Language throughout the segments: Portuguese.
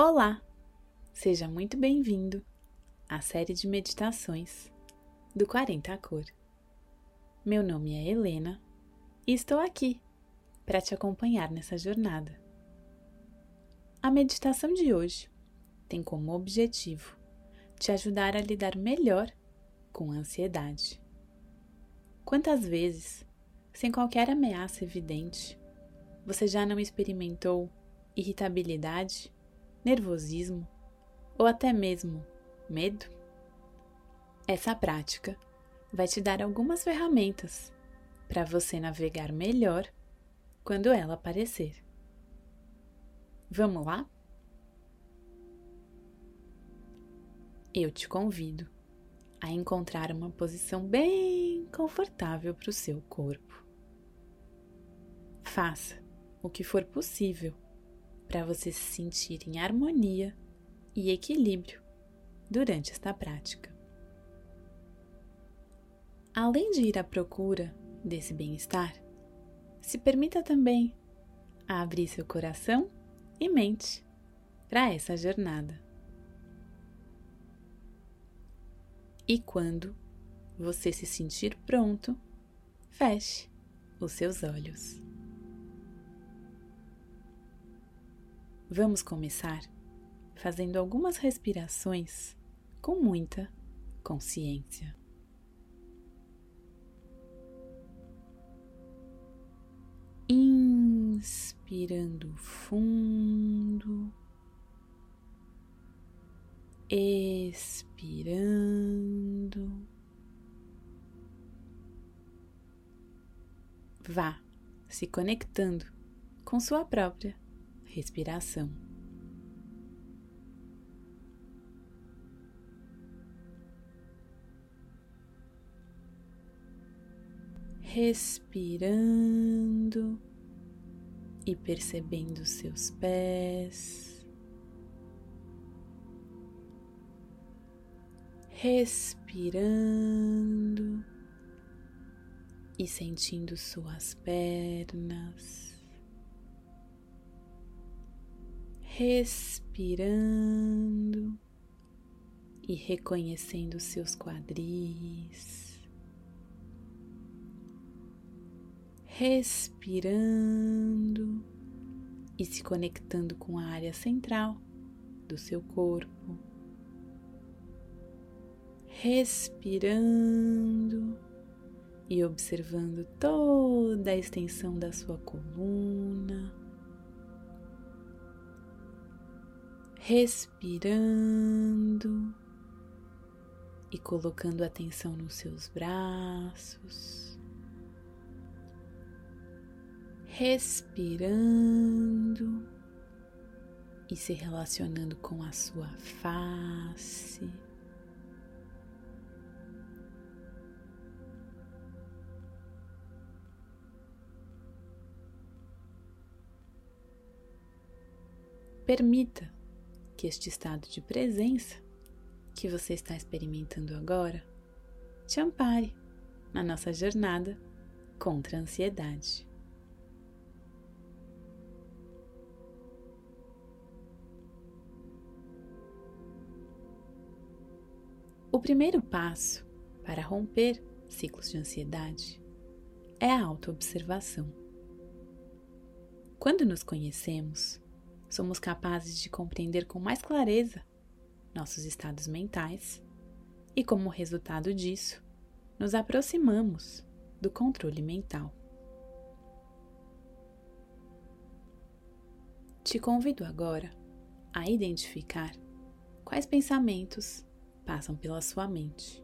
Olá! Seja muito bem-vindo à série de meditações do 40 a Cor. Meu nome é Helena e estou aqui para te acompanhar nessa jornada. A meditação de hoje tem como objetivo te ajudar a lidar melhor com a ansiedade. Quantas vezes, sem qualquer ameaça evidente, você já não experimentou irritabilidade, nervosismo ou até mesmo medo? Essa prática vai te dar algumas ferramentas para você navegar melhor quando ela aparecer. Vamos lá? Eu te convido a encontrar uma posição bem confortável para o seu corpo. Faça o que for possível para você se sentir em harmonia e equilíbrio durante esta prática. Além de ir à procura desse bem-estar, se permita também abrir seu coração e mente para essa jornada. E quando você se sentir pronto, feche os seus olhos. Vamos começar fazendo algumas respirações com muita consciência. Inspirando fundo, expirando. Vá se conectando com sua própria respiração. Respirando e percebendo seus pés, respirando e sentindo suas pernas. Respirando e reconhecendo seus quadris, respirando e se conectando com a área central do seu corpo, respirando e observando toda a extensão da sua coluna respirando e colocando atenção nos seus braços, respirando e se relacionando com a sua face. Permita que este estado de presença que você está experimentando agora te ampare na nossa jornada contra a ansiedade. O primeiro passo para romper ciclos de ansiedade é a autoobservação. Quando nos conhecemos, somos capazes de compreender com mais clareza nossos estados mentais e, como resultado disso, nos aproximamos do controle mental. Te convido agora a identificar quais pensamentos passam pela sua mente.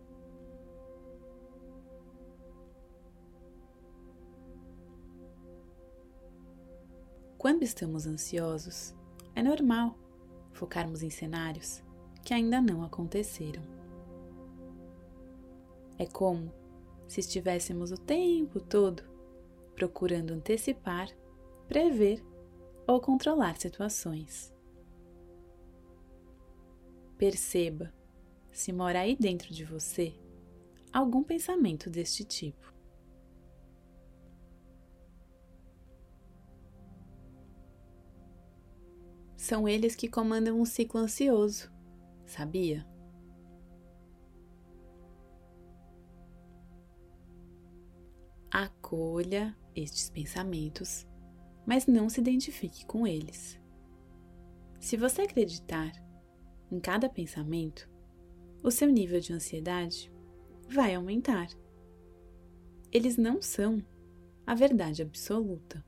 Quando estamos ansiosos, é normal focarmos em cenários que ainda não aconteceram. É como se estivéssemos o tempo todo procurando antecipar, prever ou controlar situações. Perceba se mora aí dentro de você algum pensamento deste tipo. São eles que comandam um ciclo ansioso, sabia? Acolha estes pensamentos, mas não se identifique com eles. Se você acreditar em cada pensamento, o seu nível de ansiedade vai aumentar. Eles não são a verdade absoluta.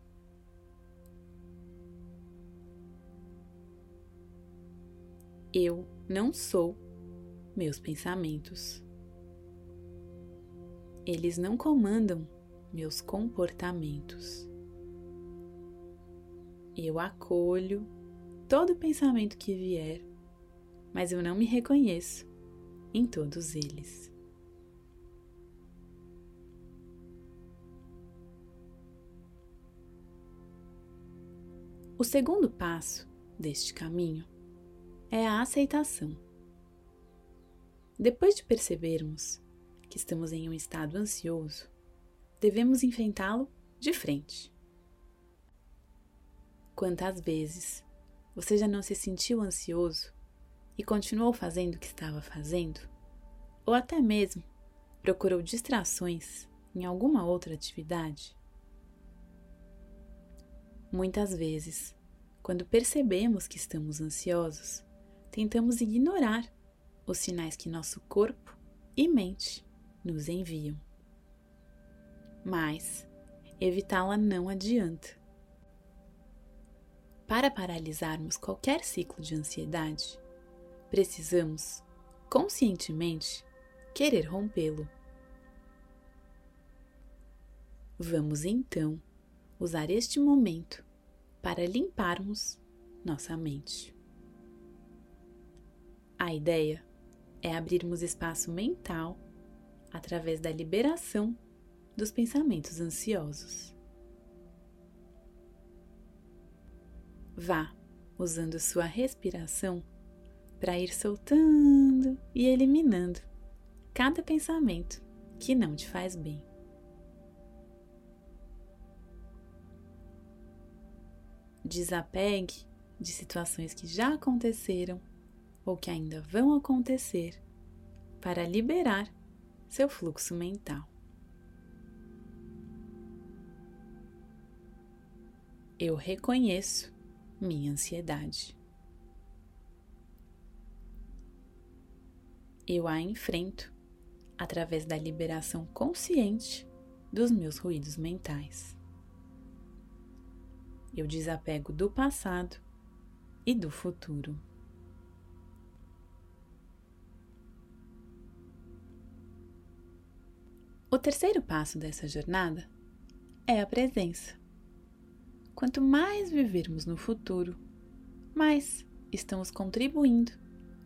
Eu não sou meus pensamentos. Eles não comandam meus comportamentos. Eu acolho todo pensamento que vier, mas eu não me reconheço em todos eles. O segundo passo deste caminho é a aceitação. Depois de percebermos que estamos em um estado ansioso, devemos enfrentá-lo de frente. Quantas vezes você já não se sentiu ansioso e continuou fazendo o que estava fazendo? Ou até mesmo procurou distrações em alguma outra atividade? Muitas vezes, quando percebemos que estamos ansiosos, tentamos ignorar os sinais que nosso corpo e mente nos enviam. Mas evitá-la não adianta. Para paralisarmos qualquer ciclo de ansiedade, precisamos, conscientemente, querer rompê-lo. Vamos então usar este momento para limparmos nossa mente. A ideia é abrirmos espaço mental através da liberação dos pensamentos ansiosos. Vá usando sua respiração para ir soltando e eliminando cada pensamento que não te faz bem. Desapegue de situações que já aconteceram ou que ainda vão acontecer para liberar seu fluxo mental. Eu reconheço minha ansiedade. Eu a enfrento através da liberação consciente dos meus ruídos mentais eu desapego do passado e do futuro. O terceiro passo dessa jornada é a presença. Quanto mais vivermos no futuro, mais estamos contribuindo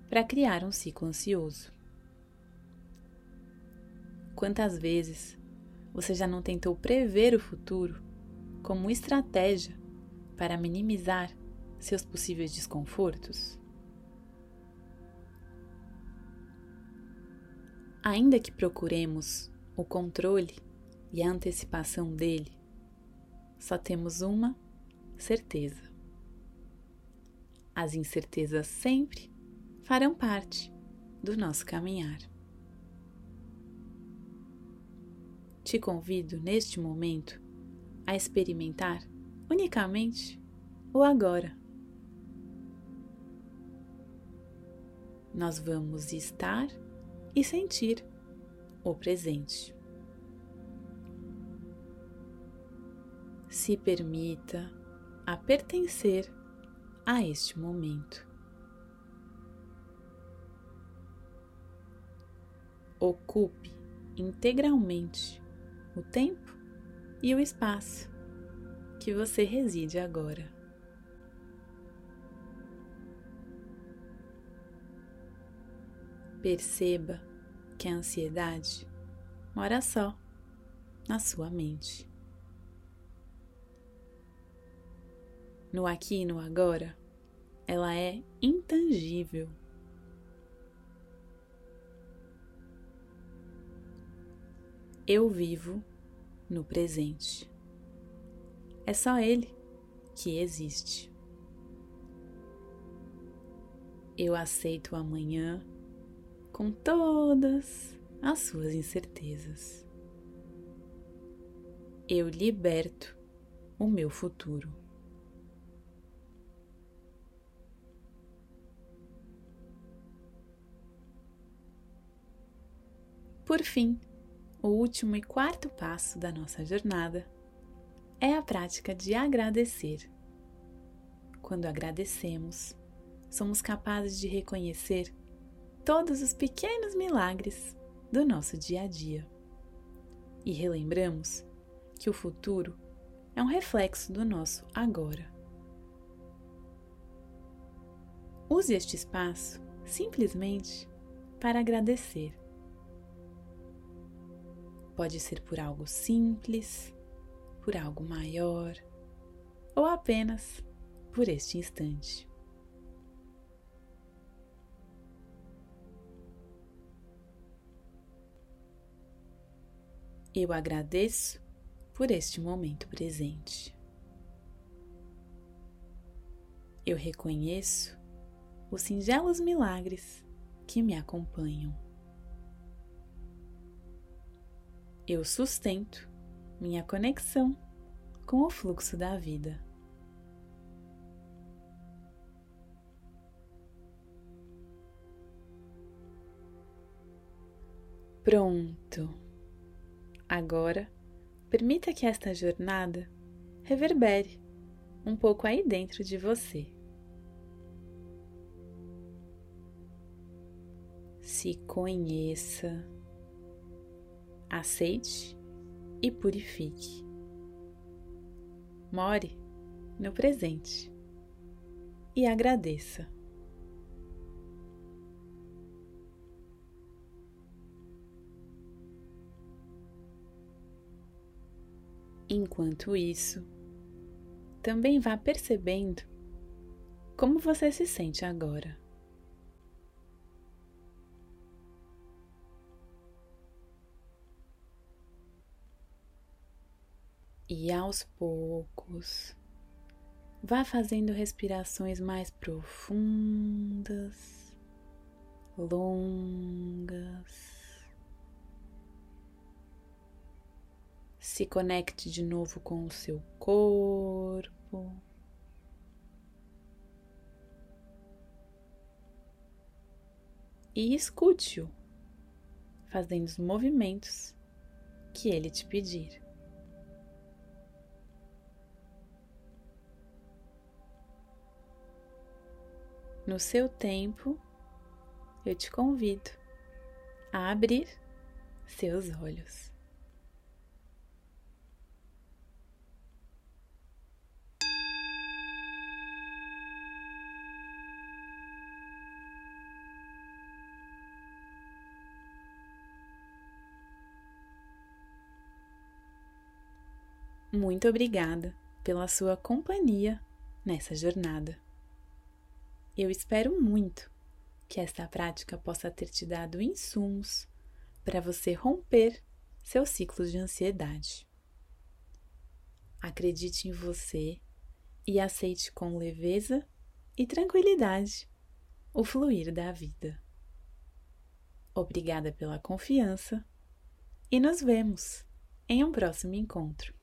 para criar um ciclo ansioso. Quantas vezes você já não tentou prever o futuro como estratégia para minimizar seus possíveis desconfortos? Ainda que procuremos o controle e a antecipação dele, só temos uma certeza. As incertezas sempre farão parte do nosso caminhar. Te convido neste momento a experimentar unicamente o agora. Nós vamos estar e sentir o presente. Se permita a pertencer a este momento. Ocupe integralmente o tempo e o espaço que você reside agora. Perceba que a ansiedade mora só na sua mente. No aqui e no agora, ela é intangível. Eu vivo no presente. É só Ele que existe. Eu aceito o amanhã com todas as suas incertezas. Eu liberto o meu futuro. Por fim, o último e quarto passo da nossa jornada é a prática de agradecer. Quando agradecemos, somos capazes de reconhecer todos os pequenos milagres do nosso dia a dia. E relembramos que o futuro é um reflexo do nosso agora. Use este espaço simplesmente para agradecer. Pode ser por algo simples, por algo maior ou apenas por este instante. Eu agradeço por este momento presente. Eu reconheço os singelos milagres que me acompanham. Eu sustento minha conexão com o fluxo da vida. Pronto! Agora, permita que esta jornada reverbere um pouco aí dentro de você. Se conheça, aceite e purifique. More no presente e agradeça. Enquanto isso, também vá percebendo como você se sente agora. E aos poucos, vá fazendo respirações mais profundas, longas. Se conecte de novo com o seu corpo. E escute-o, fazendo os movimentos que ele te pedir. No seu tempo, eu te convido a abrir seus olhos. Muito obrigada pela sua companhia nessa jornada. Eu espero muito que esta prática possa ter te dado insumos para você romper seus ciclos de ansiedade. Acredite em você e aceite com leveza e tranquilidade o fluir da vida. Obrigada pela confiança e nos vemos em um próximo encontro.